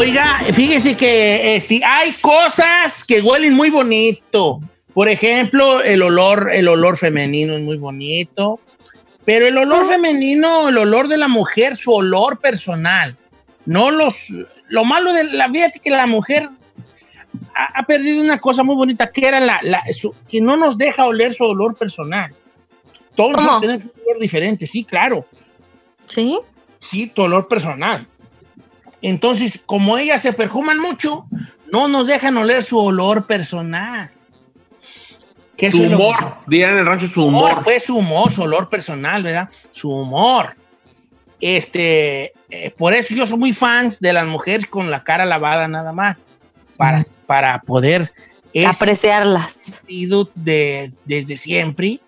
Oiga, fíjese que este, hay cosas que huelen muy bonito. Por ejemplo, el olor, el olor femenino es muy bonito. Pero el olor femenino, el olor de la mujer, su olor personal. No los. Lo malo de la vida es que la mujer ha, ha perdido una cosa muy bonita, que era la, la- su- que no nos deja oler su olor personal. Todos tenemos un olor diferente, sí, claro. ¿Sí? Sí, tu olor personal. Entonces, como ellas se perfuman mucho, no nos dejan oler su olor personal. Que Su humor, dirían en el rancho su humor, humor. pues su humor, su olor personal, ¿verdad? Su humor. Este, eh, por eso yo soy muy fan de las mujeres con la cara lavada nada más, para, para poder Apreciarlas. de, desde siempre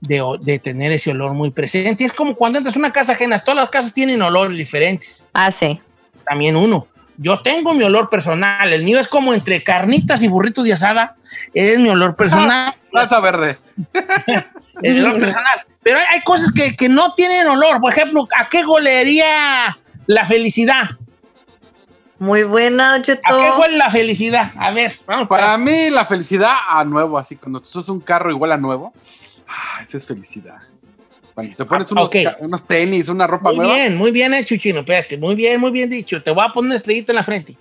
de, de tener ese olor muy presente. Es como cuando entras a una casa ajena, todas las casas tienen olores diferentes, Ah, sí. También uno. Yo tengo mi olor personal, el mío es como entre carnitas y burritos de asada, es mi olor personal. Salsa verde. el olor personal. Pero hay, hay cosas que, que no tienen olor. Por ejemplo, ¿a qué golería la felicidad? Muy buena, Cheto. ¿A qué huele la felicidad? A ver, vamos Para para. mí, la felicidad a nuevo, así cuando tú subes un carro igual a nuevo, ah, esa es felicidad. Cuando te pones Ah, unos, ok. ca- unos tenis, una ropa Muy nueva. bien, muy bien hecho, Chino. Espérate, muy bien, muy bien dicho. Te voy a poner una estrellita en la frente.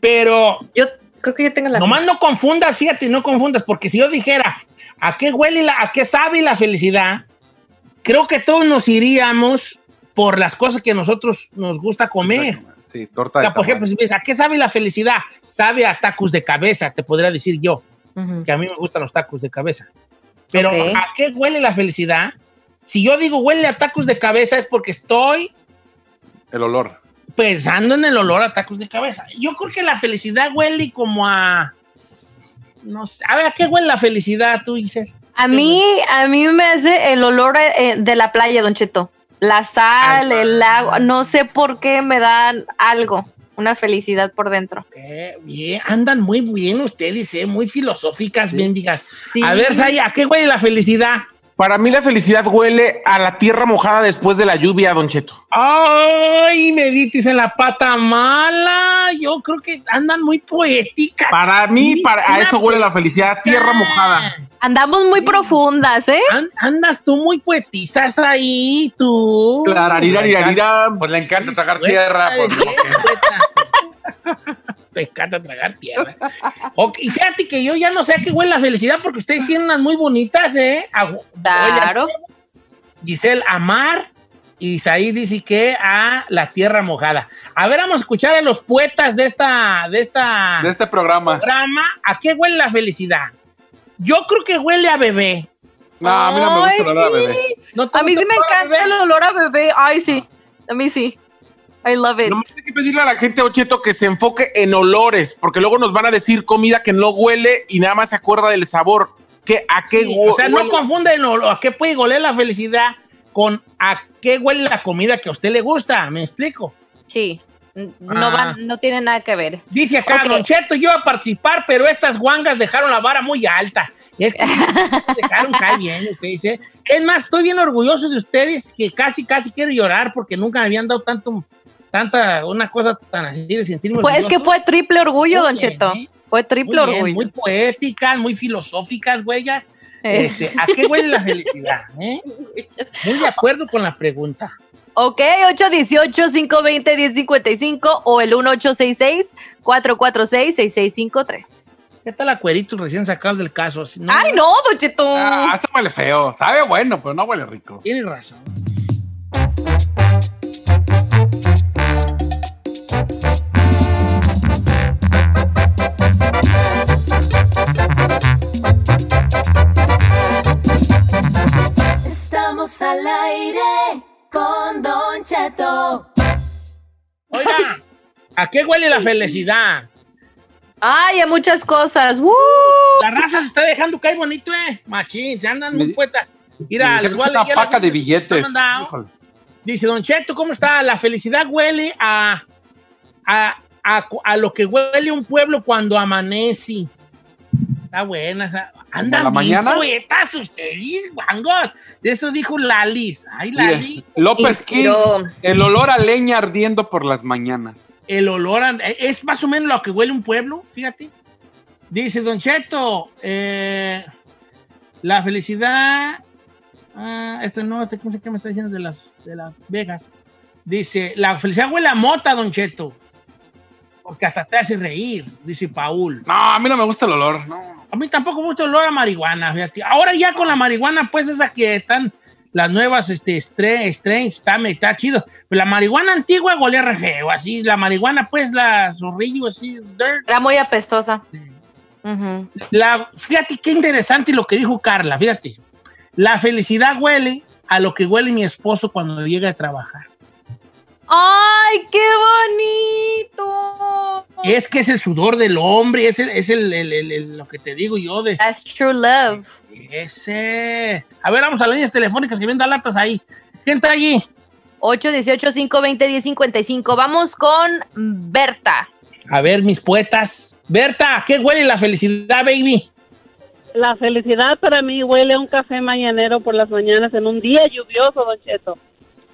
Pero Yo creo que yo tengo la. nomás no confundas, fíjate, no confundas, porque si yo dijera a qué huele, la, a qué sabe la felicidad, creo que todos nos iríamos por las cosas que nosotros nos gusta comer. Sí, torta O de sea, por ejemplo, si me dices, ¿a qué sabe la felicidad? Sabe a tacos de cabeza, te podría decir yo, Ujú. que a mí me gustan los tacos de cabeza. Pero Ok. ¿a qué huele la felicidad? Si yo digo huele a tacos de cabeza es porque estoy El olor. pensando en el olor a tacos de cabeza. Yo creo que la felicidad huele como a... No sé, a ver, ¿a qué huele la felicidad tú, Giselle? A mí, a mí me hace el olor eh, de la playa, Don Cheto. La sal, el agua, no sé por qué me dan algo, una felicidad por dentro. Eh, bien, andan muy bien ustedes, eh, muy filosóficas, bien digas. Sí. A ver, Saya, ¿a qué huele la felicidad? Para mí la felicidad huele a la tierra mojada después de la lluvia, Don Cheto. Ay, me dices en la pata mala. Yo creo que andan muy poéticas. Para mí, para, a eso huele la felicidad, tierra mojada. Andamos muy profundas, ¿eh? An- andas tú muy poetizas ahí, tú. Clararirarirarira. Pues le encanta tragar Poeta tierra. pues, poeta. Te encanta tragar tierra. Ok, y fíjate que yo ya no sé a qué huele la felicidad porque ustedes tienen unas muy bonitas, ¿eh? A- Claro. Giselle, amar. Y Isaí dice que a la tierra mojada. A ver, vamos a escuchar a los poetas de esta, de esta de este programa. programa. ¿A qué huele la felicidad? Yo creo que huele a bebé. No, a mí no me gusta Ay, el olor a sí. bebé. ¿No te A mí sí me encanta el olor a bebé. Ay, sí. A mí sí. I love it. Nomás hay que pedirle a la gente, Ocheto, que se enfoque en olores, porque luego nos van a decir comida que no huele y nada más se acuerda del sabor. ¿Qué, ¿A qué Sí, o sea, no confunden o- a qué puede oler la felicidad con a qué huele la comida que a usted le gusta. ¿Me explico? Sí. No, Ah. van, no tiene nada que ver. Dice acá, Ok. Don Cheto, yo iba a participar, pero estas guangas dejaron la vara muy alta. Es que dejaron caer bien, usted dice. Es más, estoy bien orgulloso de ustedes que casi, casi quiero llorar porque nunca me habían dado tanto, tanta, una cosa tan así de sentirme Pues es que fue triple orgullo, Muy Don bien, Cheto. ¿eh? Fue Muy triple bien, orgullo. muy poéticas, muy filosóficas, huellas. Eh. Este, ¿A qué huele la felicidad? eh? Muy de acuerdo con la pregunta. Ok, 818-520-1055 o el 1866-446-6653. ¿Qué tal acueritos recién sacados del caso? Si no, Ay, no, Don Cheto. Ah, eso huele feo. Sabe bueno, pero no huele rico. Tienes razón. Estamos al aire con Don Cheto. Oiga, ¿a qué huele la felicidad? Ay, a muchas cosas. ¡Woo! La raza se está dejando caer bonito, eh. Machín, se andan muy poetas. Mira, les voy a dijeron leer una paca de billetes. Dice, Don Cheto, ¿cómo está? La felicidad huele a, a, a, a lo que huele un pueblo cuando amanece. Está buena esa. ¿A Andan la mañana? poetas ustedes, guangos. De eso dijo Lalis. Ay, Mire, Lali. López King, el olor a leña ardiendo por las mañanas. El olor a- es más o menos lo que huele un pueblo, fíjate. Dice Don Cheto, eh, la felicidad. Ah, este no, este, ¿cómo se qué me está diciendo de las, de las Vegas? Dice, la felicidad huele a mota, Don Cheto. Porque hasta te hace reír, dice Paul. No, a mí no me gusta el olor. No. A mí tampoco me gusta el olor a marihuana, fíjate. Ahora ya con la marihuana, pues esa que están las nuevas este, strains, está, está chido. Pero la marihuana antigua olía re feo, así. La marihuana, pues, la zorrillo, así, dirt. Era muy apestosa. Ujú. La, fíjate qué interesante lo que dijo Carla, fíjate. La felicidad huele a lo que huele mi esposo cuando llega a trabajar. ¡Ay, qué bonito! Es que es el sudor del hombre, es, el, es el- el- el- el- lo que te digo yo de That's true love. ese. A ver, vamos a las líneas telefónicas que vienen latas ahí. ¿Quién está allí? 818-520-1055. Vamos con Berta. A ver, mis poetas. Berta, ¿qué huele la felicidad, baby? La felicidad para mí huele a un café mañanero por las mañanas en un día lluvioso, Don Cheto.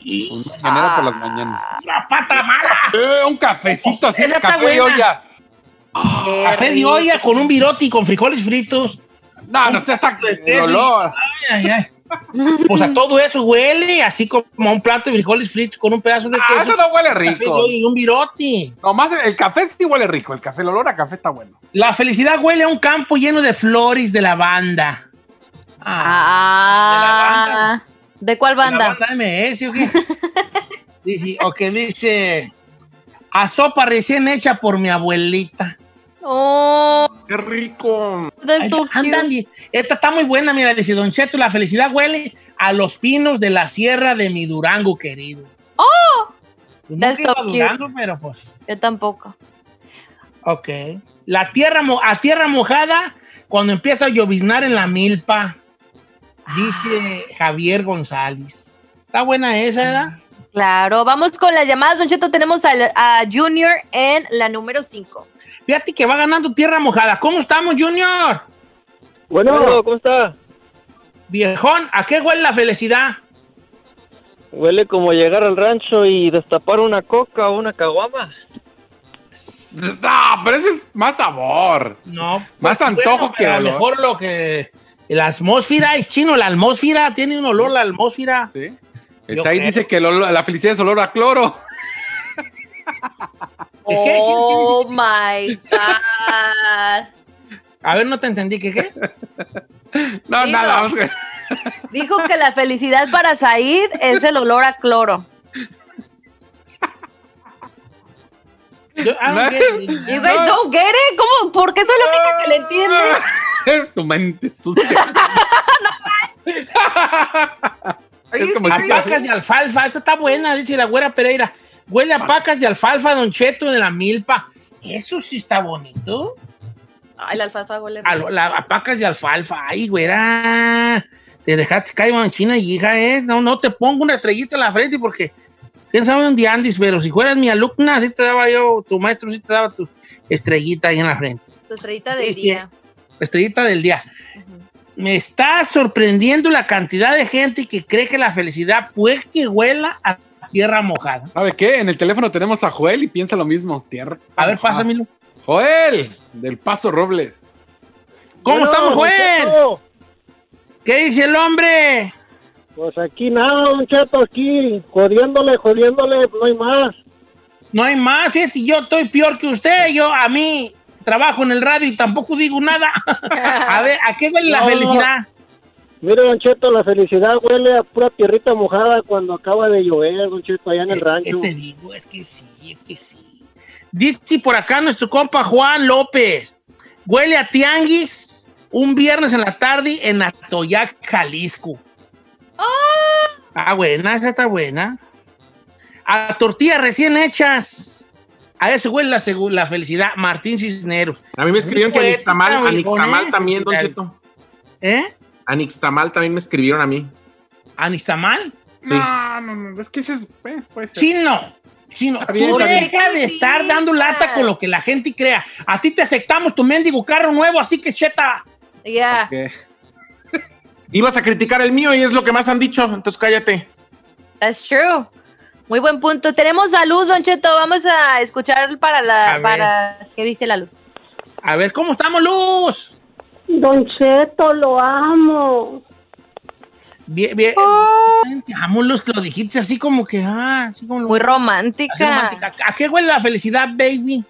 Un mañanero por las mañanas. ¡La pata mala! Eh, un cafecito así, Esa café de olla. Café de olla con un virote y con frijoles fritos. No, no, usted está de el queso. olor. Ay, ay, ay. Pues a todo eso huele así como a un plato de frijoles fritos con un pedazo de queso. Ah, eso no huele café de rico. olla y un virote. Nomás el café sí huele rico. El café, el olor a café está bueno. La felicidad huele a un campo lleno de flores de lavanda. Ah. ¿De cuál ¿De la banda? banda MS o qué? dice, o que dice, a sopa recién hecha por mi abuelita. Oh, Qué rico. that's Ay, so andan bien. Esta está muy buena, mira, dice Don Cheto, la felicidad huele a los pinos de la sierra de mi Durango querido. Oh, Pues so cute. Durango, pero pues, yo tampoco. ok. La tierra, mo- a tierra mojada cuando empieza a lloviznar en la milpa, dice Javier González. Está buena esa, ¿verdad? Claro, vamos con las llamadas, Don Cheto. Tenemos a, Junior en la número 5. Fíjate que va ganando tierra mojada. ¿Cómo estamos, Junior? Bueno, ¿cómo está? Viejón, ¿a qué huele la felicidad? Huele como llegar al rancho y destapar una coca o una caguama. No, pero ese es más sabor. No. Más antojo que A lo olor. mejor lo que. La atmósfera es chino, la atmósfera tiene un olor, la atmósfera. ¿Sí? El creo. dice que el olor- la felicidad es olor a cloro. ¿Qué, qué? Oh my God. A ver, no te entendí, ¿qué qué? No, nada, vamos Dijo que la felicidad para Said es el olor a cloro. Yo, ah. You guys don't get it? ¿Cómo? ¿Por qué soy la única que le entiende? tu mente sucia. es como si pacas de alfalfa, esta está buena, dice la güera Pereira. Huele a pacas de alfalfa, Don Cheto, de la milpa. Eso sí está bonito. Ay, la alfalfa huele A, lo- la- a pacas de alfalfa. Ay, güera. Te dejaste caer manchina y hija, ¿eh? No, no te pongo una estrellita en la frente porque quién sabe dónde andes, pero si fueras mi alumna, sí te daba yo, tu maestro sí te daba tu estrellita ahí en la frente. Tu estrellita de día. Estrellita del día. Me está sorprendiendo la cantidad de gente que cree que la felicidad puede que huela a tierra mojada. ¿Sabe qué? En el teléfono tenemos a Joel y piensa lo mismo. Tierra. A ver, Ah, pásamelo. Joel, del Paso Robles. ¿Cómo Bueno, estamos, Joel? ¿Qué dice el hombre? Pues aquí nada, Don Cheto, aquí, jodiéndole, jodiéndole, no hay más. No hay más, fíjate, yo estoy peor que usted. Yo, a mí, trabajo en el radio y tampoco digo nada. a ver, ¿a qué huele la felicidad? Mire, Don Cheto, la felicidad huele a pura tierrita mojada cuando acaba de llover, Don Cheto, allá en el ¿Qué rancho. te digo? Es que sí, es que sí. Dice por acá nuestro compa Juan López. Huele a tianguis un viernes en la tarde en Atoyac, Jalisco. Ah, buena, esa está buena. A tortillas recién hechas. A eso huele la, felicidad. Martín Cisneros. A mí me escribieron que poética, Anixtamal viejón, ¿eh? también, Don Cheto. ¿Eh? Anixtamal también me escribieron a mí. ¿Anistamal? Sí. No, no, no, es que ese eh, puede ser. Chino. Chino, bien, tú deja de estar dando lata con lo que la gente crea. A ti te aceptamos tu mendigo carro nuevo, así que cheta, Ya. Ibas a criticar el mío y es lo que más han dicho, entonces cállate. That's true. Muy buen punto. Tenemos a Luz, Don Cheto. Vamos a escuchar para A la ver. para qué dice la luz. A ver, ¿cómo estamos, Luz? Don Cheto, lo amo. Bien, bien. Oh. Te amo, Luz, lo dijiste así como que, ah, así como lo- Muy así romántica. romántica. ¿A qué huele la felicidad, baby?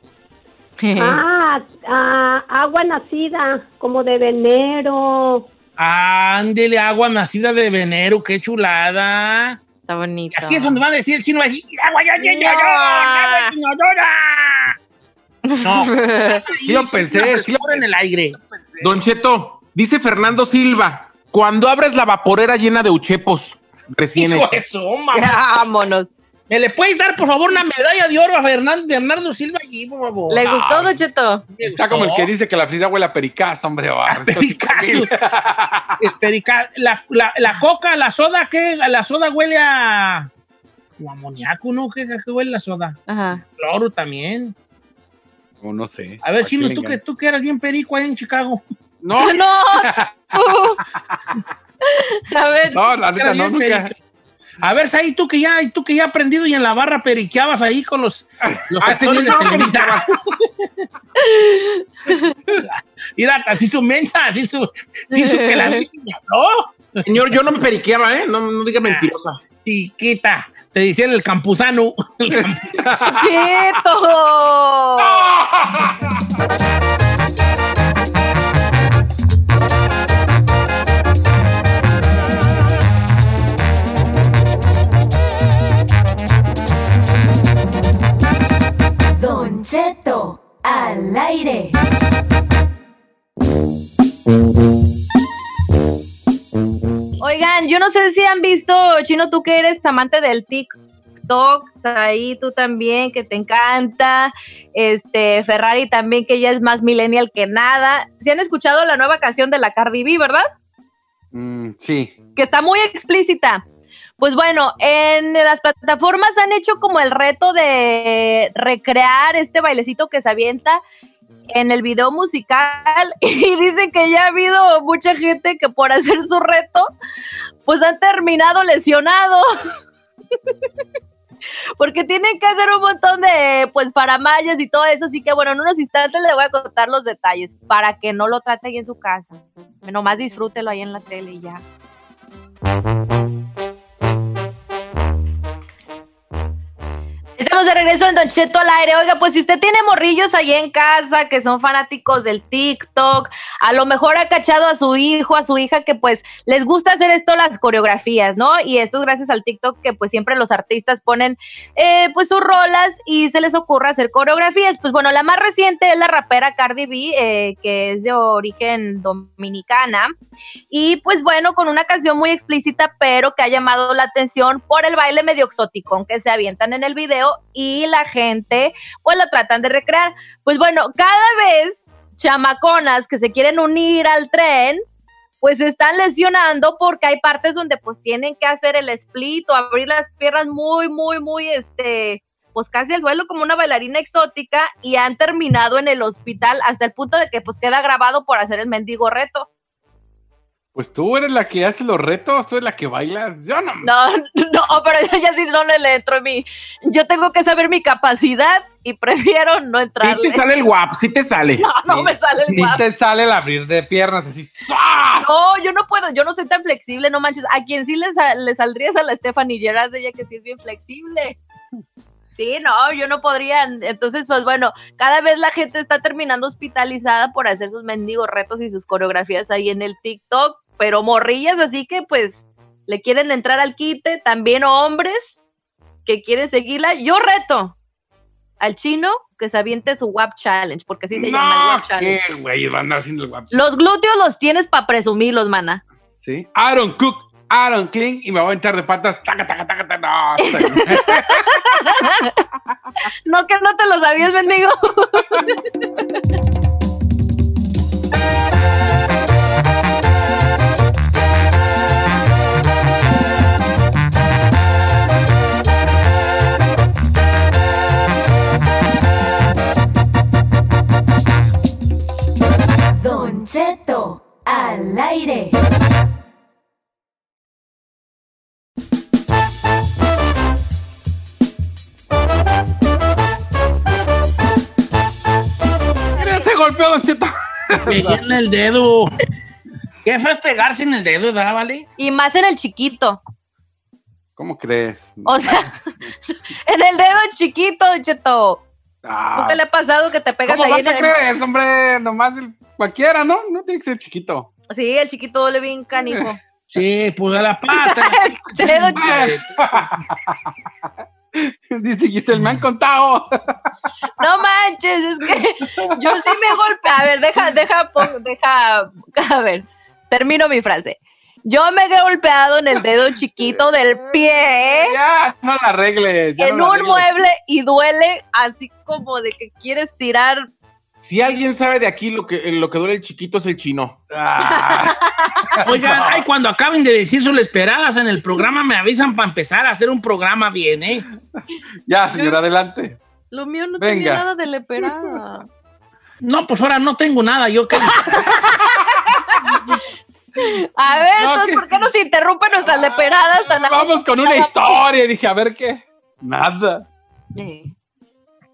Ah, ah, agua nacida, como de venero. Ándele, agua nacida de venero, qué chulada. Está bonito. Aquí es donde van a decir el chino va a decir, agua inodora". No, Sí lo pensé, sí lo en el aire. Don Cheto, dice Fernando Silva, cuando abres la vaporera llena de uchepos recién hechos. eso, mamá. Vámonos. ¿Me le puedes dar, por favor, una medalla de oro a Fernando, Bernardo Silva allí, por favor? ¿Le gustó, Don Cheto? Está como el que dice que la felicidad huele a pericazo, hombre. sí Pericazo. también. El perica- la, la, la coca, la soda, ¿qué? La soda huele a... como a amoníaco, ¿no? ¿Qué, qué huele la soda? Ajá. Cloro también. O no sé. A ver, ¿A Chino, tú que, tú que eras bien perico ahí en Chicago. No, No. A ver. no, la neta no, nunca. perico. A ver, ahí tú que ya, tú que ya aprendido y en la barra periqueabas ahí con los, los Ah, actores de Televisa. Mira, así su mensa, así su, así su que la niña, ¿no? Señor, yo no me periqueaba, ¿eh? No, no diga mentirosa. Chiquita, te decían el campusano. ¡Quieto! han visto, Chino, tú que eres amante del TikTok, ahí tú también, que te encanta, este, Ferrari también, que ella es más millennial que nada. ¿Se han escuchado la nueva canción de la Cardi B, verdad? Mm, sí. que está muy explícita. Pues bueno, en las plataformas han hecho como el reto de recrear este bailecito que se avienta en el video musical y dicen que ya ha habido mucha gente que por hacer su reto pues han terminado lesionados. Porque tienen que hacer un montón de pues paramayas y todo eso, así que bueno, en unos instantes le voy a contar los detalles para que no lo trate ahí en su casa. Nomás disfrútelo ahí en la tele y ya. Estamos de regreso en Don Cheto al aire. Oiga, pues si usted tiene morrillos ahí en casa que son fanáticos del TikTok, a lo mejor ha cachado a su hijo, a su hija que pues les gusta hacer esto las coreografías, ¿no? Y esto es gracias al TikTok que pues siempre los artistas ponen eh, pues sus rolas y se les ocurre hacer coreografías. Pues bueno, la más reciente es la rapera Cardi B, eh, que es de origen dominicana. Y pues bueno, con una canción muy explícita, pero que ha llamado la atención por el baile medio exoticón que se avientan en el video y la gente pues lo tratan de recrear. Pues bueno, cada vez chamaconas que se quieren unir al tren, pues están lesionando porque hay partes donde pues tienen que hacer el split o abrir las piernas muy, muy, muy, este, pues casi al suelo como una bailarina exótica y han terminado en el hospital hasta el punto de que pues queda grabado por hacer el mendigo reto. Pues tú eres la que hace los retos, tú eres la que bailas. Yo no. No, no, pero eso ya sí no le, le entro a mí. Yo tengo que saber mi capacidad y prefiero no Sí entrarle. te sale el guap, sí te sale. No, no Sí. me sale el Si guapo. te sale el abrir de piernas así. ¡zas! No, yo no puedo, yo no soy tan flexible, no manches. A quien sí le, le saldría es a la Stephanie Gerard, de ella que sí es bien flexible. Sí, no, yo no podría. Entonces, pues bueno, cada vez la gente está terminando hospitalizada por hacer sus mendigos retos y sus coreografías ahí en el TikTok, pero morrillas, así que pues le quieren entrar al quite, también hombres que quieren seguirla. Yo reto al chino que se aviente su WAP Challenge, porque así se llama el No, WAP Challenge. qué güey, van a andar haciendo el guapo. Los glúteos los tienes para presumirlos, mana. Sí. Aaron Cook, Aaron Clean y me voy a entrar de patas. Taca, taca, taca, taca. No, No, que no te lo sabías, bendigo. al aire. Se golpeó, Don Cheto. Me llena el dedo. ¿Qué fue pegar sin el dedo, ¿verdad, Vale? Y más en el chiquito. ¿Cómo crees? O sea, en el dedo chiquito, Cheto. Ah, ¿Nunca le ha pasado que te pegas ¿Cómo ahí el... creer, hombre? Nomás el- cualquiera, ¿no? No tiene que ser chiquito. Sí, el chiquito duele bien canijo. Sí, pues a la pata. El dedo. Dice Giselle, me han contado. No manches, es que yo sí me golpeé. A ver, deja, deja, pon- deja, a ver, termino mi frase. Yo me he golpeado en el dedo chiquito del pie Ya, no la arregles. ya en no la un arregles. mueble y duele así como de que quieres tirar. Si alguien sabe de aquí lo que, lo que duele el chiquito es el chino. Ah, Oigan, ay, cuando acaben de decir sus esperadas en el programa, me avisan para empezar a hacer un programa bien, ¿eh? ya, señor, adelante. Lo mío no Venga. tenía nada de leperada. No, pues ahora no tengo nada, yo que... A ver, No, entonces, ¿qué? ¿por qué nos interrumpen nuestras leperadas tan Vamos con una historia. Dije, a ver qué. Nada. Eh.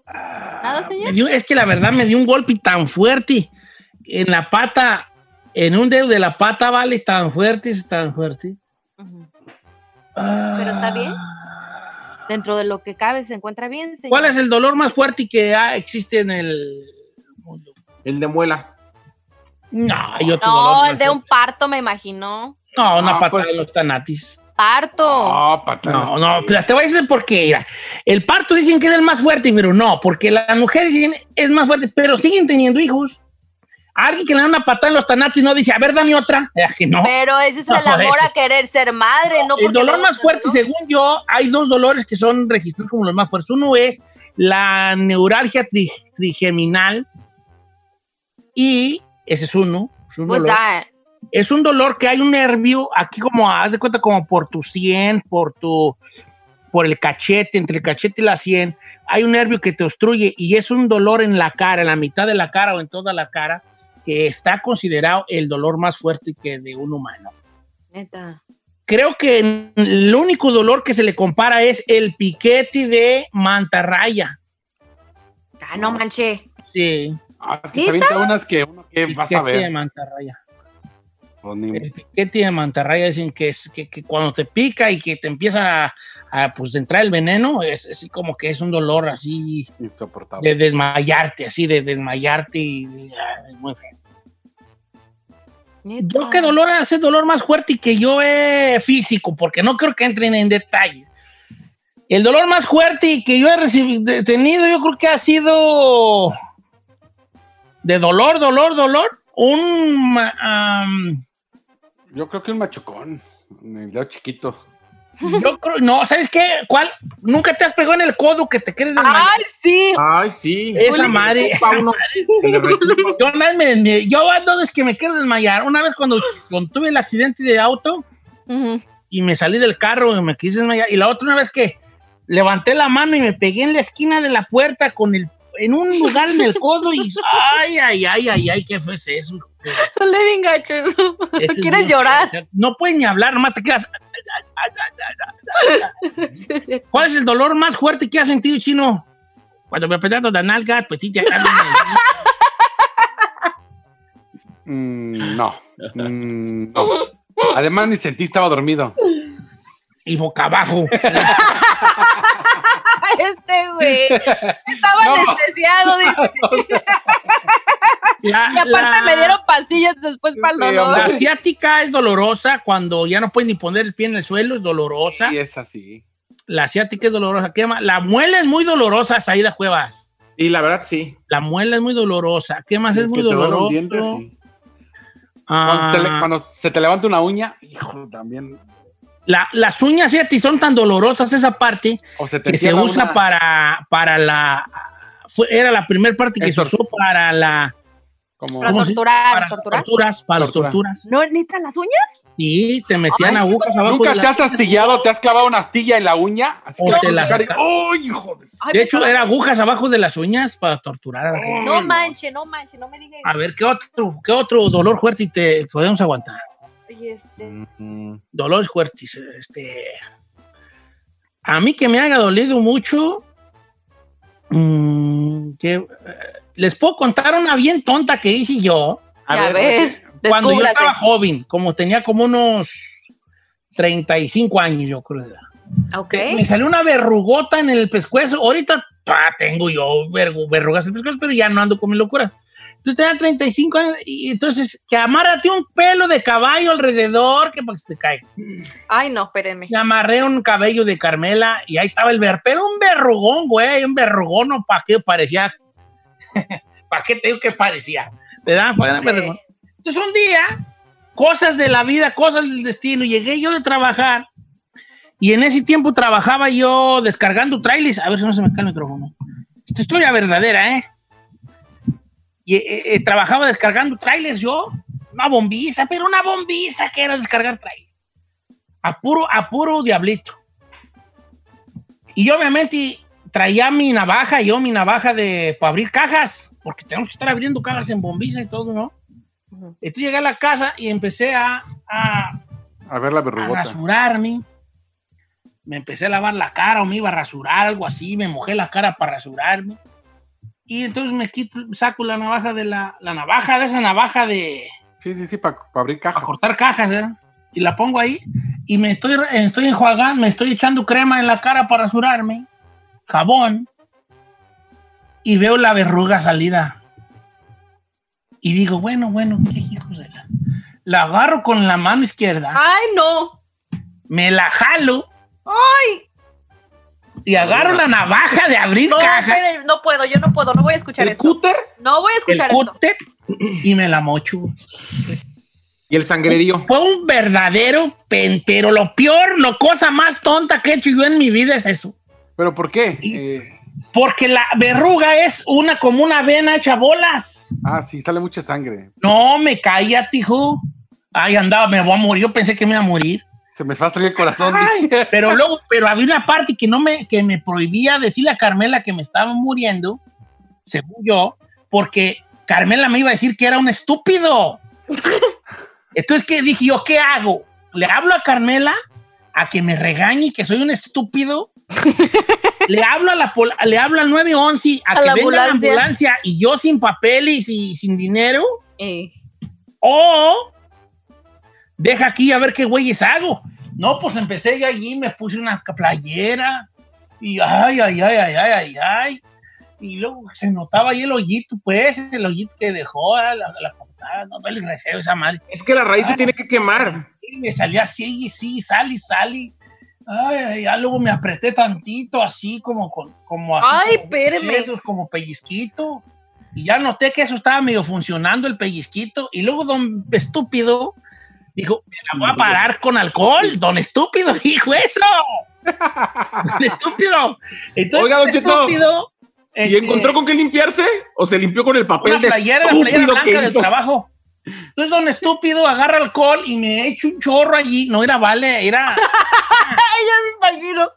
¿Nada, Me señor? dio- es que la verdad me dio un golpe tan fuerte en la pata, en un dedo de la pata, vale, tan fuerte, tan fuerte. Ah. Pero está bien. Dentro de lo que cabe se encuentra bien, señor. ¿Cuál es el dolor más fuerte que ah, existe en el mundo? El de muelas. No, otro No, dolor el de un parto, me imagino. No, una Ah, patada pues- de los tanatis. Parto. No, patadas. No, no, pero te voy a decir por qué. mira. El parto dicen que es el más fuerte, pero no, porque las mujeres dicen es más fuerte, pero siguen teniendo hijos. Alguien que le da una patada en los tanatis no dice, a ver, dame otra. Es que no. Pero ese es No, el amor eso. a querer ser madre, no el dolor más fuerte, según yo, hay dos dolores que son registrados como los más fuertes. Uno es la neuralgia tri- trigeminal y ese es uno. Es un, Pues dolor. ah, es un dolor que hay un nervio aquí como, haz de cuenta, como por tu sien, por tu, por el cachete, entre el cachete y la sien, hay un nervio que te obstruye y es un dolor en la cara, en la mitad de la cara o en toda la cara, que está considerado el dolor más fuerte que de un humano neta. creo que el único dolor que se le compara es el piquete de mantarraya. Ah, no manché. Sí, Ah, es que ¿Sí, se avienta unas que uno que vas a piquete de ver. mantarraya. Pues ni- El piquete de mantarraya dicen que es que, que cuando te pica y que te empieza a, a, pues entrar el veneno, es así como que es un dolor así Insoportable. de desmayarte, así de desmayarte y ay, muy feo. Yo qué dolor hace dolor más fuerte y que yo es físico, porque no creo que entren en detalles. El dolor más fuerte y que yo he recibido, tenido, yo creo que ha sido de dolor, dolor, dolor. Un Yo creo que un machucón. Dedo chiquito. yo creo, no, ¿sabes qué? ¿Cuál? Nunca te has pegado en el codo que te quieres desmayar. Ay, sí. Ay, sí. Esa madre, esa uno. madre. Yo, una vez me, yo dos veces que me quiero desmayar. Una vez cuando, cuando tuve el accidente de auto, y me salí del carro y me quise desmayar. Y la otra una vez que levanté la mano y me pegué en la esquina de la puerta con el en un lugar en el codo y ay, ay, ay, ay, ay, ¿qué fue eso? Dale bien gacho. ¿Quieres llorar? No puedes ni hablar, nomás te quedas. ¿Cuál es el dolor más fuerte que has sentido, chino? Cuando me apretaron la nalga, pues sí, te Mm, no. Mm, no. Además, ni sentí, estaba dormido. y boca abajo. Este güey. Estaba No. anestesiado, dice. La, Y aparte la- me dieron pastillas después para el dolor. La asiática es dolorosa cuando ya no puedes ni poner el pie en el suelo, es dolorosa. Y es así. La asiática es dolorosa. ¿Qué más? La muela es muy dolorosa, Saída Cuevas. Sí, la verdad, sí. La muela es muy dolorosa. ¿Qué más es muy doloroso? sí. Ah, Cuando, se te, cuando se te levanta una uña, hijo, también. La- las uñas, fíjate, son tan dolorosas esa parte O se te que se usa una- para, para la... fue- era la primera parte que se usó para la... Como, Para ¿cómo se- torturar, para torturar. torturas, para las Tortura. torturas. ¿No, neta, las uñas? Sí, te metían Ay, agujas abajo ¿Nunca de te has astillado? ¿Te has clavado una astilla en la uña? Así O que te la la saca- ¡Ay, hijo de- Ay, De hecho, era agujas abajo de las uñas para torturar a la gente. No manche, no manche, no me digas. A ver, ¿qué otro, qué otro dolor fuerte te podemos aguantar? Este, Mm, Dolores fuertes. Este. A mí que me haya dolido mucho. mm, que, eh, les puedo contar una bien tonta que hice yo A, ver, cuando yo estaba joven, como tenía como unos 35 años, yo creo. de edad. Ok. Me salió una verrugota en el pescuezo. Ahorita ah, tengo yo verrugas en el pescuezo, pero ya no ando con mi locura. Entonces tenía 35 años y entonces que amárrate un pelo de caballo alrededor que para que se te caiga. Ay, no, espérenme. Me amarré un cabello de Carmela y ahí estaba el ver, pero un verrugón, güey, un verrugón, ¿no? ¿Para qué parecía? ¿Para qué te digo que parecía? ¿Verdad? Pues, verrugón. Entonces un día, cosas de la vida, cosas del destino, llegué yo de trabajar y en ese tiempo trabajaba yo descargando trailers. A ver si no se me cae el micrófono. Esta historia verdadera, ¿eh? Y, eh, eh, trabajaba descargando trailers yo, una bombiza, pero una bombiza que era descargar trailers. A puro, a puro diablito. Y yo obviamente traía mi navaja, yo mi navaja de para abrir cajas, porque tenemos que estar abriendo cajas en bombiza y todo, ¿no? Entonces llegué a la casa y empecé a, a, A ver la a verrugota. rasurarme. Me empecé a lavar la cara o me iba a rasurar, algo así. Me mojé la cara para rasurarme. Y entonces me quito, saco la navaja de la, la navaja, de esa navaja de Sí, sí, sí, para abrir para cajas. cortar cajas, ¿eh? Y la pongo ahí y me estoy, estoy enjuagando, me estoy echando crema en la cara para rasurarme, jabón, y veo la verruga salida. Y digo, bueno, bueno, qué hijos de la... La agarro con la mano izquierda, Ay, no. me la jalo Ay, y agarro la navaja de abrir no, espere, no puedo, yo no puedo, no voy a escuchar ¿El esto. cúter No voy a el escuchar esto. cúter, y me la mocho. y el sangrerío? Fue un verdadero pen, pero lo peor, lo cosa más tonta que he hecho yo en mi vida es eso. ¿Pero por qué? Y- Eh, Porque la verruga es una como una vena hecha bolas. ah, sí, sale mucha sangre. No, me caía, tijo. Ay, andaba, me voy a morir. Yo pensé que me iba a morir. Se me va a salir el corazón. Ay, pero luego, pero había una parte que no me, que me prohibía decirle a Carmela que me estaba muriendo, según yo, porque Carmela me iba a decir que era un estúpido. Entonces, ¿qué dije yo? ¿Qué hago? ¿Le hablo a Carmela a que me regañe que soy un estúpido? le hablo a la pol- le hablo al 911 a, A que la venga la ambulancia. ambulancia y yo sin papeles y sin dinero Eh, o deja aquí a ver qué güeyes hago. No, pues empecé yo allí, me puse una playera y ay, ay, ay, ay, ay, ay, ay. Y luego se notaba ahí el hoyito, pues, el hoyito que dejó a la, la portada. No, vale, re feo esa madre. Es que la raíz se tiene que quemar. Y me salía así y sí, sal y sal y... Ay, ay, ya luego me apreté tantito, así como con, como así. Ay, como dedos, Como pellizquito. Y ya noté que eso estaba medio funcionando, el pellizquito. Y luego don estúpido dijo, me la voy a parar con alcohol. Don estúpido dijo eso. don estúpido. Entonces, Oiga, don Cheto, estúpido... ¿Y este, encontró con qué limpiarse? ¿O se limpió con el papel una de playera, la playera estúpido blanca que del trabajo. Entonces, don estúpido agarra alcohol y me echa un chorro allí. No era vale, era me imagino.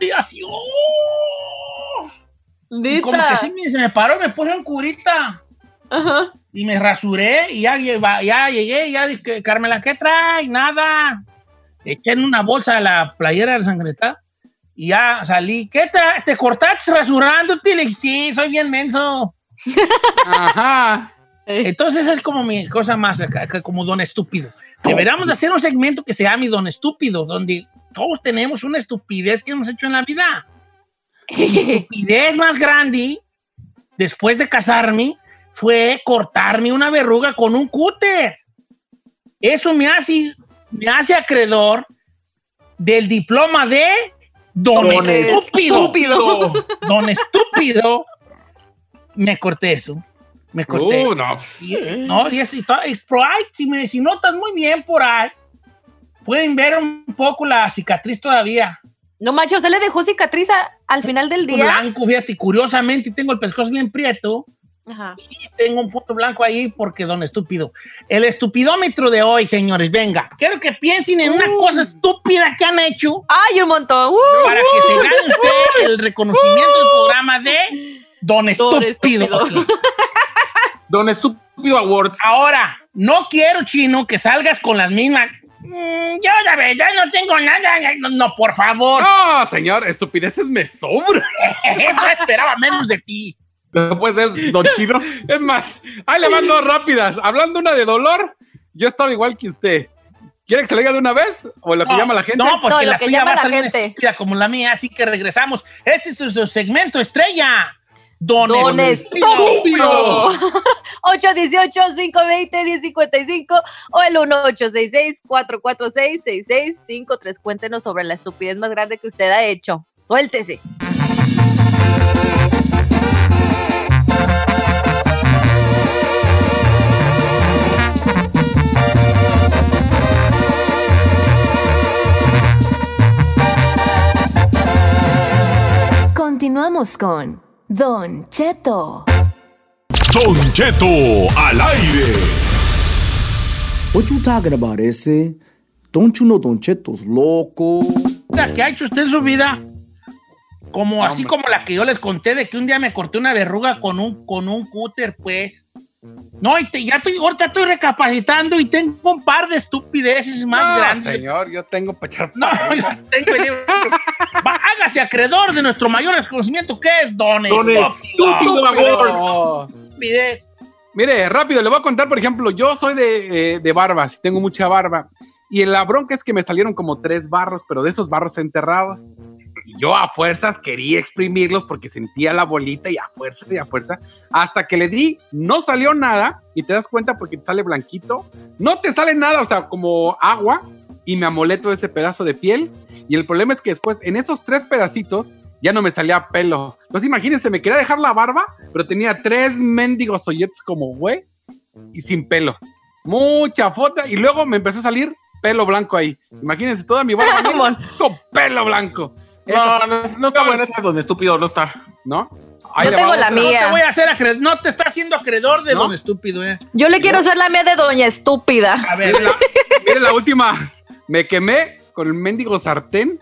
y así. ¡oh! Y como que sí se me paró, me puse un curita Ajá. Y me rasuré y ya, lleva- ya llegué. Ya dije, Carmela, ¿qué trae? Nada. Eché en una bolsa la playera ensangrentada y ya salí. ¿Qué te, te cortaste rasurándote? Le dije, sí, soy bien menso. Ajá. Entonces es como mi cosa más como don estúpido. Deberíamos de hacer un segmento que se llame don estúpido, donde todos tenemos una estupidez que hemos hecho en la vida. Mi estupidez más grande, después de casarme, fue cortarme una verruga con un cúter. Eso me hace, me hace acreedor del diploma de don, Don estúpido. Estúpido. Don estúpido. Me corté eso. Me corté. Uh, no. Y- no, y es- y y por ahí, si, me, si notas muy bien por ahí, pueden ver un poco la cicatriz todavía. No manches, ¿usted le dejó cicatriz a- al final del día? Blanco, fíjate, curiosamente tengo el pescozo bien prieto Ajá. y tengo un punto blanco ahí porque don estúpido. El estupidómetro de hoy, señores, venga. Quiero que piensen en una Uh. cosa estúpida que han hecho ¡Ay, un montón! ¡Uh! para que se gane usted el reconocimiento del programa de don Don estúpido. Estúpido. Don Estúpido Awards. Ahora, no quiero, chino, que salgas con las mismas. Mm, yo la verdad no tengo nada. No, no, por favor. No, señor, estupideces me sobran. no esperaba menos de ti. No puede ser Don Chino. Es más, ahí le mando rápidas. Hablando una de dolor, yo estaba igual que usted. ¿Quiere que se le diga de una vez? ¿O lo que llama la gente? No, porque No, lo la que tuya llama va a la gente. estúpida como la mía, así que regresamos. Este es su, su segmento estrella. Don, Don Estúpido. Estúpido. 818-520-1055 o el 1866-446-6653. Cuéntenos sobre la estupidez más grande que usted ha hecho. Suéltese. Continuamos con Don Cheto. Don Cheto al aire. What you talking about, ese? Don't you know Don Cheto's loco? Que ha hecho usted en su vida, como así como la que yo les conté de que un día me corté una verruga con un, con un cúter, pues. No, y te- ya estoy, ahorita estoy recapacitando y tengo un par de estupideces más No, grandes. señor, yo tengo para echar No, yo tengo el libro. Va, hágase acreedor de nuestro mayor reconocimiento, que es Don, Don Estúpido. No. Estupidez. Mire, rápido, le voy a contar, por ejemplo, yo soy de, eh, de barbas, tengo mucha barba. Y la bronca es que me salieron como tres barros, pero de esos barros enterrados. Y yo a fuerzas quería exprimirlos porque sentía la bolita y a fuerza y a fuerza. Hasta que le di, no salió nada. Y te das cuenta porque te sale blanquito. No te sale nada, o sea, como agua. Y me amolé todo ese pedazo de piel. Y el problema es que después, en esos tres pedacitos, ya no me salía pelo. Entonces imagínense, me quería dejar la barba, pero tenía tres mendigos hoyetes como güey y sin pelo. Mucha foto. Y luego me empezó a salir pelo blanco ahí. Imagínense toda mi barba con pelo blanco. No, no, no está buena esa Don Estúpido, no está. ¿No? Ahí tengo la otra. No te mía. voy a hacer acreedor, no te está haciendo acreedor de ¿No? Don Estúpido, eh. Yo le quiero hacer la mía de Doña Estúpida. A ver, Mire la, mire la última. Me quemé con el mendigo sartén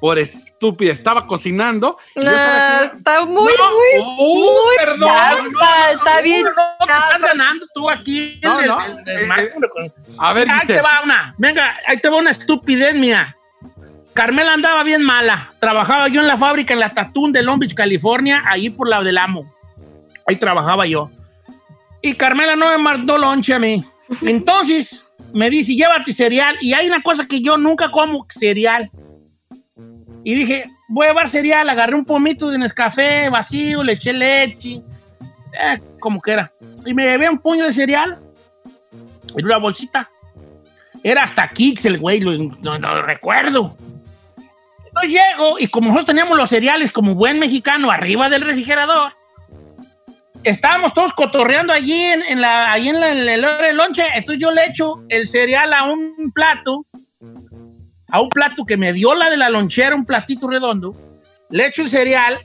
por estúpida. Estaba cocinando. y yo estaba Ah, está muy, No, muy, uh, muy perdón, no, no, está no, bien estás ganando tú aquí. el- No, el- no. el- el Eh, máximo recon- A ver, ahí dice. te va una. Venga, ahí te va una estupidez mía. Carmela andaba bien mala. Trabajaba yo en la fábrica en la Tatún de Long Beach, California, ahí por la del Amo. Ahí trabajaba yo. Y Carmela no me mandó lonche a mí. Entonces me dice, llévate cereal. Y hay una cosa que yo nunca como cereal. Y dije, voy a llevar cereal. Agarré un pomito de Nescafé vacío, le eché leche. Eh, como que era. Y me llevé un puño de cereal en una bolsita. Era hasta Kix el güey, lo, no, no lo recuerdo. Entonces llego y como nosotros teníamos los cereales como buen mexicano arriba del refrigerador, estábamos todos cotorreando allí en, en la, allí en la, en la hora del lonche. Entonces yo le echo el cereal a un plato, a un plato que me dio la de la lonchera, un platito redondo. Le echo el cereal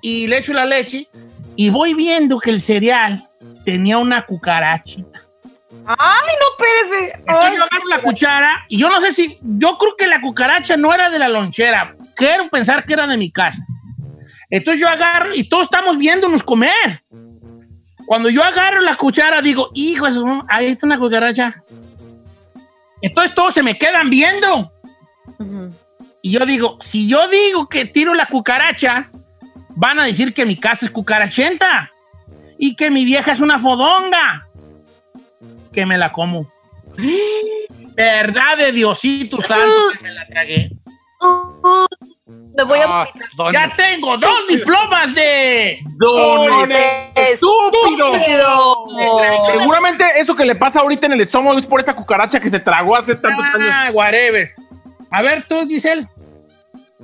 y le echo la leche y voy viendo que el cereal tenía una cucarachita. Ay, no, espérese. Entonces yo agarro la cuchara y yo no sé si, yo creo que la cucaracha no era de la lonchera, quiero pensar que era de mi casa. Entonces yo agarro y todos estamos viéndonos comer. Cuando yo agarro la cuchara digo, hijo, ahí está una cucaracha. Entonces todos se me quedan viendo. Y yo digo, si yo digo que tiro la cucaracha, van a decir que mi casa es cucarachenta y que mi vieja es una fodonga. Que me la como. Verdad de Diosito Santo que me la tragué. Me voy a Ah, Ya tengo dos diplomas de... Don Estúpido. Seguramente eso que le pasa ahorita en el estómago es por esa cucaracha que se tragó hace tantos años. Ah, whatever. A ver tú, Giselle.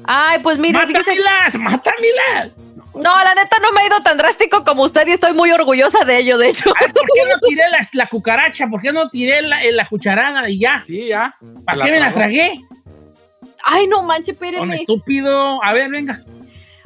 Ay, pues mire, fíjese. Mátamilas, mátamilas. No, la neta no me ha ido tan drástico como usted y estoy muy orgullosa de ello, de hecho. Ay, ¿Por qué no tiré la, la cucaracha? ¿Por qué no tiré la, la cucharada y ya? Sí, ya. ¿Para Se qué me la tragué? Ay, no manche, espéreme. estúpido. A ver, venga.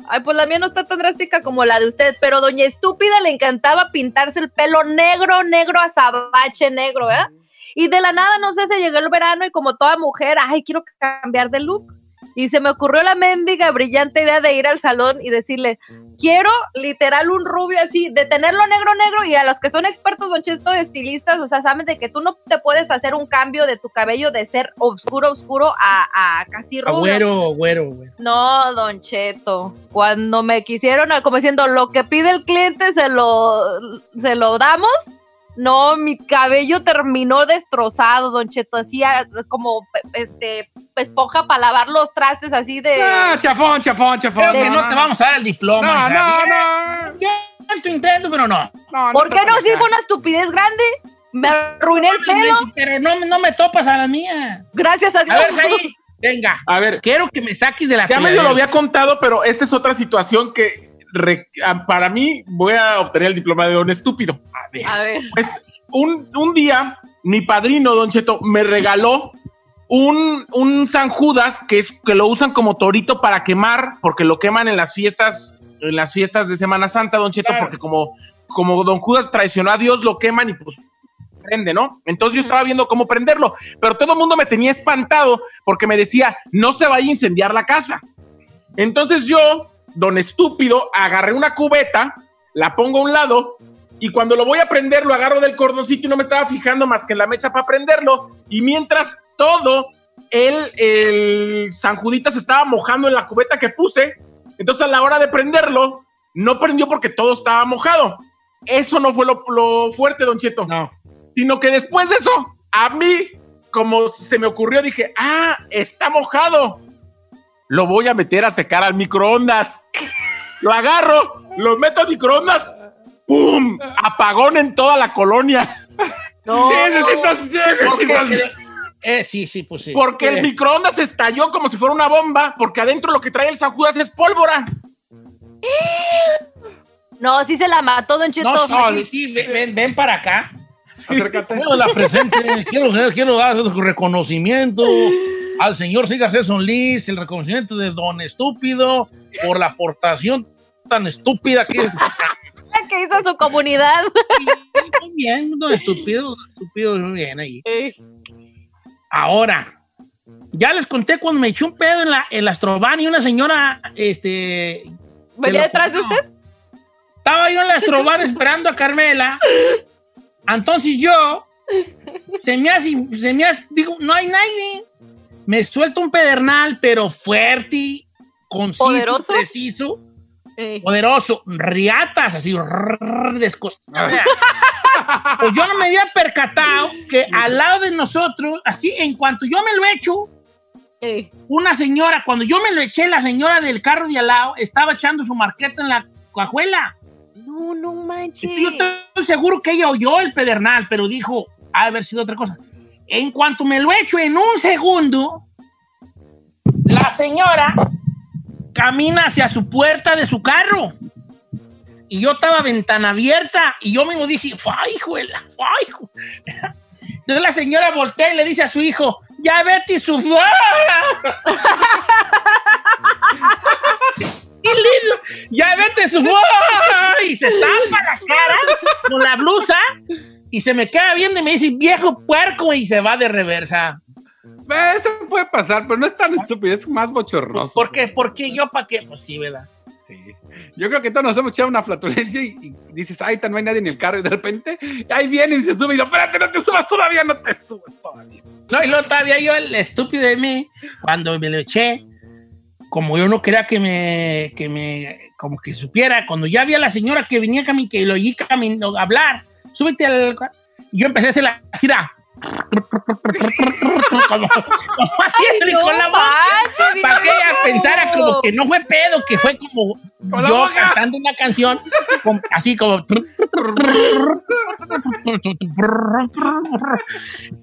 Ay, pues la mía no está tan drástica como la de usted, pero doña estúpida le encantaba pintarse el pelo negro, negro, azabache negro, ¿eh? Y de la nada, no sé, se llegó el verano y como toda mujer, ay, quiero cambiar de look. Y se me ocurrió la mendiga brillante idea de ir al salón y decirle, quiero literal un rubio así, de tenerlo negro, negro, y a los que son expertos, Don Cheto, estilistas, o sea, saben de que tú no te puedes hacer un cambio de tu cabello de ser oscuro, oscuro a, a casi rubio. Güero, güero, güero. No, Don Cheto. Cuando me quisieron, como diciendo, lo que pide el cliente se lo, se lo damos. No, mi cabello terminó destrozado, Don Cheto. Así como este esponja para lavar los trastes, así de. Ah, chafón, chafón, chafón. Creo que no te vamos a dar el diploma. No, no, no. tu intento, pero no. no, ¿Por qué no? Si fue una estupidez grande. Me arruiné el pelo. Pero no, no me topas a la mía. Gracias a A Dios. ver, Jair, venga. A ver, Quiero que me saques de la ya me coladera. lo había contado, pero esta es otra situación que re- ah, para mí voy a obtener el diploma de don estúpido. A ver. A ver. Pues un, un día, mi padrino, Don Cheto, me regaló un, un San Judas que, es, que lo usan como torito para quemar, porque lo queman en las fiestas, en las fiestas de Semana Santa, Don Cheto, Claro. porque como, como Don Judas traicionó a Dios, lo queman y pues prende, ¿no? Entonces yo estaba viendo cómo prenderlo, pero todo el mundo me tenía espantado porque me decía, no se vaya a incendiar la casa. Entonces yo, don estúpido, agarré una cubeta, la pongo a un lado y cuando lo voy a prender lo agarro del cordoncito y no me estaba fijando más que en la mecha para prenderlo y mientras todo el, el San Judita se estaba mojando en la cubeta que puse, entonces a la hora de prenderlo no prendió porque todo estaba mojado. Eso no fue lo, lo fuerte, don Cheto No. sino que después de eso, a mí, como se me ocurrió, dije, ah, está mojado. Lo voy a meter a secar al microondas. Lo agarro, lo meto al microondas. ¡Pum! Apagón en toda la colonia. No. Sí, necesitas, sí, necesitas. Eh, sí, sí, pues sí. Porque el microondas estalló como si fuera una bomba, porque adentro lo que trae el San Judas es pólvora. No, sí se la mató, Don Cheto. No, sí, sí, sí, ven, ven- para acá. Acércate. Bueno, la presente, quiero, quiero dar reconocimiento al señor Sigar Cesson Liz, el reconocimiento de Don Estúpido por la aportación tan estúpida que es. que hizo su comunidad. Muy bien, Don Estúpido, Estúpido, muy bien ahí. Ahora, ya les conté cuando me eché un pedo en la, en la y una señora, este... ¿Venía detrás de usted? Estaba yo en la Astroban esperando a Carmela. Entonces yo, se me hace, se me hace, digo, no hay nadie. Me suelto un pedernal, pero fuerte, conciso, preciso, Eh. poderoso, riatas, así, rrr. Pues yo no me había percatado que al lado de nosotros, así, en cuanto yo me lo echo, Eh. una señora, cuando yo me lo eché, la señora del carro de al lado estaba echando su marqueta en la cajuela. No, no manches. Yo estoy seguro que ella oyó el pedernal, pero dijo, ha de haber sido otra cosa. En cuanto me lo echo en un segundo, la señora camina hacia su puerta de su carro. Y yo estaba ventana abierta y yo mismo dije, ¡ay, hijuela! ¡ay! Entonces la señora voltea y le dice a su hijo, ¡ya vete su... ¡Ya vete su... Y se tapa la cara con la blusa y se me queda viendo y me dice, viejo puerco, y se va de reversa. Eso puede pasar, pero no es tan estúpido, es más bochornoso. ¿Por qué? ¿Por qué? ¿Yo para qué? Pues sí, ¿verdad? Sí. Yo creo que todos nos hemos echado una flatulencia y, y dices, ay, no hay nadie en el carro y de repente ahí viene y se sube y yo, espérate, no te subas todavía, no te subas todavía. No, y luego todavía yo, el estúpido de mí, cuando me lo eché, como yo no quería que me, que me, como que supiera, cuando ya vi a la señora que venía cami que lo oí camin- hablar, súbete al... y Yo empecé a hacer la sira. como, como no, con la boca para que ella pensara como que no fue pedo, que fue como yo cantando una canción así como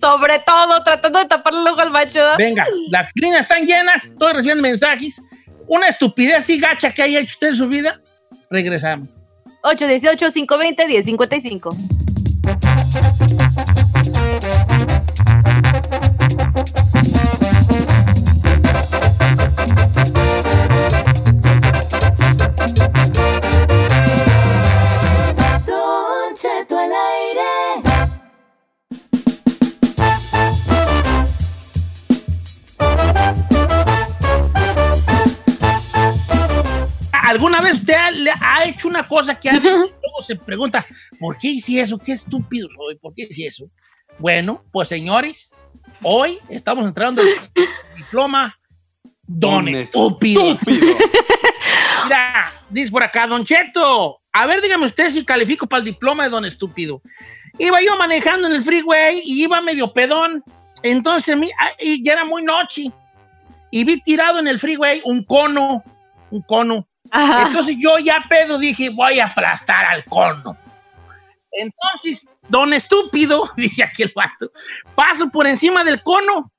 sobre todo tratando de taparle el ojo al macho. Venga, las líneas están llenas todos reciben mensajes una estupidez así gacha que haya hecho usted en su vida regresamos. 818 520 1055 ¿Alguna vez usted ha, le ha hecho una cosa que alguien luego se pregunta, ¿por qué hice eso? ¿Qué estúpido soy? ¿Por qué hice eso? Bueno, pues señores, hoy estamos entrando en el diploma Don, Don Estúpido. Estúpido. Mira, dice por acá, Don Cheto, a ver, dígame usted si califico para el diploma de Don Estúpido. Iba yo manejando en el freeway y iba medio pedón. Entonces, ah, y ya era muy noche. Y vi tirado en el freeway un cono, un cono. Ajá. Entonces yo ya pedo dije, voy a aplastar al cono. Entonces, don estúpido, dice aquí el vato, paso por encima del cono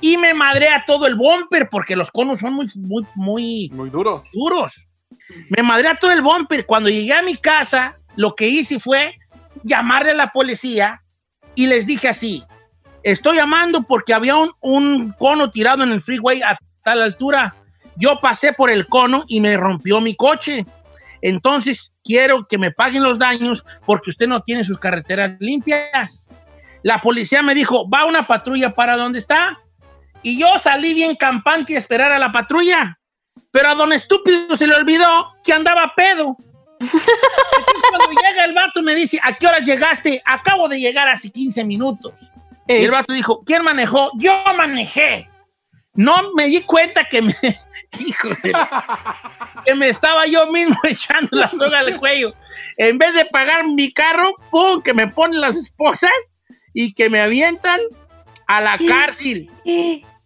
y me madrea todo el bumper porque los conos son muy, muy, muy Muy duros. duros. Me madrea todo el bumper. Cuando llegué a mi casa, lo que hice fue llamarle a la policía y les dije así, estoy llamando porque había un, un cono tirado en el freeway a tal altura. Yo pasé por el cono y me rompió mi coche. Entonces, quiero que me paguen los daños porque usted no tiene sus carreteras limpias. La policía me dijo, va una patrulla para donde está. Y yo salí bien campante a esperar a la patrulla. Pero a don estúpido se le olvidó que andaba pedo. Cuando llega el vato me dice, ¿a qué hora llegaste? Acabo de llegar hace 15 minutos. Y el vato dijo, ¿quién manejó? Yo manejé. No me di cuenta que me, hijo de la- que me estaba yo mismo echando la soga al cuello. En vez de pagar mi carro, pum, que me ponen las esposas y que me avientan a la cárcel.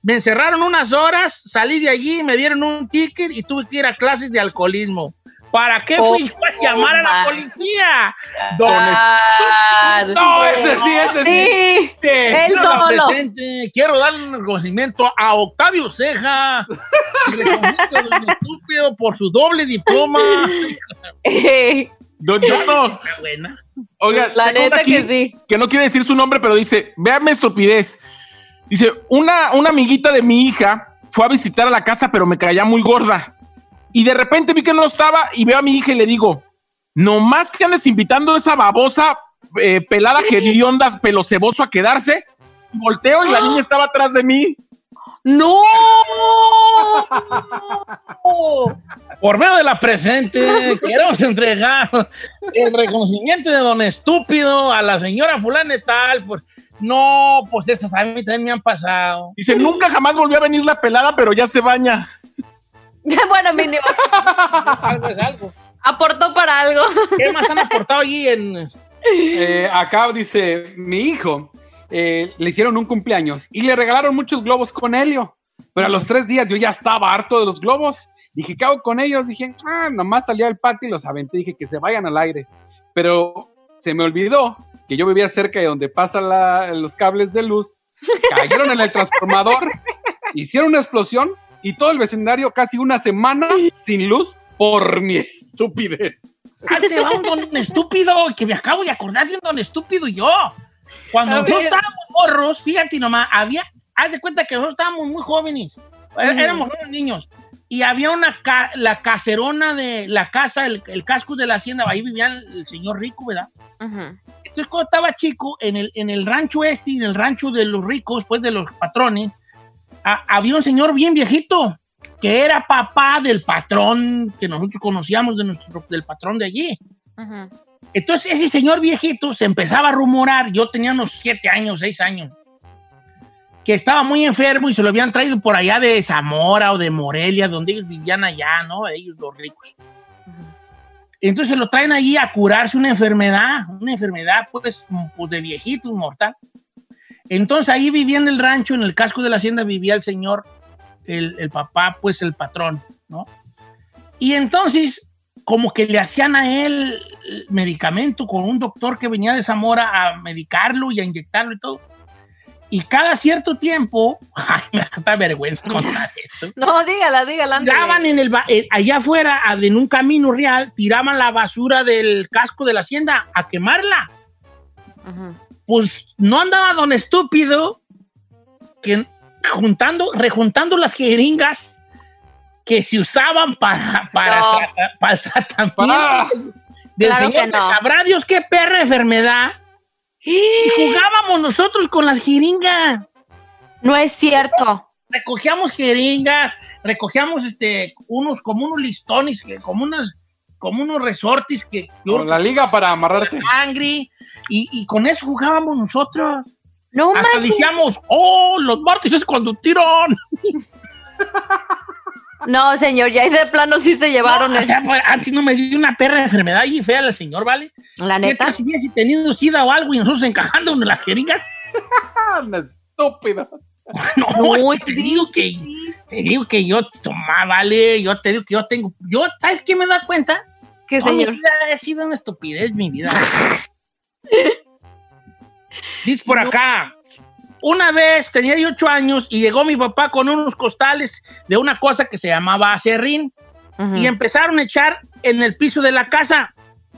Me encerraron unas horas, salí de allí, me dieron un ticket y tuve que ir a clases de alcoholismo. ¿Para qué fui yo a llamar a la policía? Don Ah, No, ese sí, ese sí. Sí, él Quiero solo. presente. Quiero darle un reconocimiento a Octavio Ceja, reconocimiento de un estúpido por su doble diploma. Don buena. oiga, La neta aquí que sí. que no quiere decir su nombre, pero dice, véame estupidez. Dice, una, una amiguita de mi hija fue a visitar a la casa, pero me caía muy gorda. Y de repente vi que no estaba y veo a mi hija y le digo, nomás que andes invitando a esa babosa eh, pelada que dio ondas pelo ceboso a quedarse. Volteo y la niña estaba atrás de mí. ¡No! Por medio de la presente, queremos entregar el reconocimiento de don estúpido a la señora fulana de tal. Pues, no, pues esas a mí también me han pasado. Dice, nunca jamás volvió a venir la pelada, pero ya se baña. bueno, mínimo. Algo es algo. Aportó para algo. ¿Qué más han aportado allí en... Eh, acá dice, mi hijo eh, le hicieron un cumpleaños y le regalaron muchos globos con helio. Pero a los tres días yo ya estaba harto de los globos. Dije, ¿qué hago con ellos? Dije, ah, nomás salí al patio y los aventé. Dije que se vayan al aire. Pero se me olvidó que yo vivía cerca de donde pasan la- los cables de luz. Cayeron en el transformador, hicieron una explosión y todo el vecindario casi una semana sin luz por mi estupidez. Ah, te va un don estúpido, que me acabo de acordar de un don estúpido yo. Cuando A nosotros estábamos morros, fíjate nomás, había, haz de cuenta que nosotros estábamos muy jóvenes, é- éramos unos niños, y había una, ca- la caserona de la casa, el, el casco de la hacienda, ahí vivía el, el señor rico, ¿verdad? Entonces, cuando estaba chico, en el, en el rancho este y en el rancho de los ricos, pues de los patrones, a- había un señor bien viejito que era papá del patrón que nosotros conocíamos de nuestro, del patrón de allí. Entonces, ese señor viejito se empezaba a rumorar, yo tenía unos siete años, seis años, que estaba muy enfermo y se lo habían traído por allá de Zamora o de Morelia, donde ellos vivían allá, ¿no? Ellos los ricos. Entonces lo traen allí a curarse una enfermedad, una enfermedad pues, pues de viejito, mortal. Entonces ahí vivía en el rancho, en el casco de la hacienda, vivía el señor, el, el papá, pues el patrón, ¿no? Y entonces, como que le hacían a él medicamento con un doctor que venía de Zamora a medicarlo y a inyectarlo y todo. Y cada cierto tiempo, ay, me da vergüenza contar esto. No, dígala, dígala. Tiraban en el, eh, allá afuera, en un camino real, tiraban la basura del casco de la hacienda a quemarla. Pues no andaba don estúpido que juntando, rejuntando las jeringas que se usaban para, para, No. trata- para el tratamiento Ah. del- Claro señor. no. Sabrá Dios qué perra enfermedad. Y jugábamos nosotros con las jeringas. No es cierto. recogíamos jeringas, recogíamos este, unos, como unos listones, como unos, como unos resortes que Con la liga para amarrarte. sangre, y, y con eso jugábamos nosotros. No Hasta manches. decíamos, oh, los martes es cuando tiran. No, señor, ya ahí de plano sí se llevaron No, o el- sea, pues, antes no me dio una perra enfermedad y fea la señor, ¿vale? la ¿Qué neta. si hubiese tenido sida o algo y nosotros encajando en las jeringas? Una estúpida. No, No, es que te digo que, te digo que yo toma, vale, yo te digo que yo tengo, yo, ¿sabes qué me da cuenta? ¿Qué, mi señor? vida ha sido una estupidez mi vida. Dice por acá, una vez tenía yo ocho años y llegó mi papá con unos costales de una cosa que se llamaba acerrín y empezaron a echar en el piso de la casa.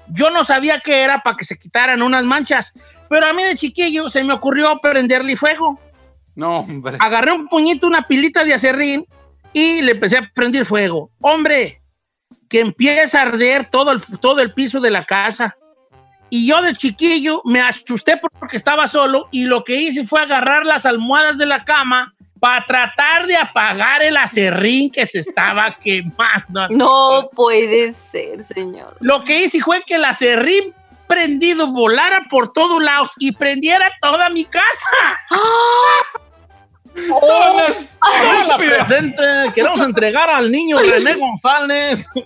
Yo no sabía que era para que se quitaran unas manchas, pero a mí de chiquillo se me ocurrió prenderle fuego. No, hombre. Agarré un puñito, una pilita de acerrín y le empecé a prender fuego. Hombre, que empieza a arder todo el, todo el piso de la casa. Y yo de chiquillo me asusté porque estaba solo y lo que hice fue agarrar las almohadas de la cama para tratar de apagar el acerrín que se estaba quemando. No puede ser, señor. Lo que hice fue que el acerrín prendido volara por todos lados y prendiera toda mi casa. Oh, Oh, toda la presente, queremos entregar al niño René González.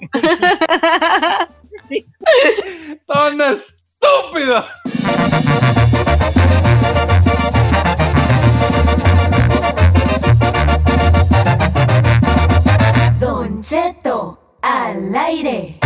¡Don estúpido! Don Cheto, al aire.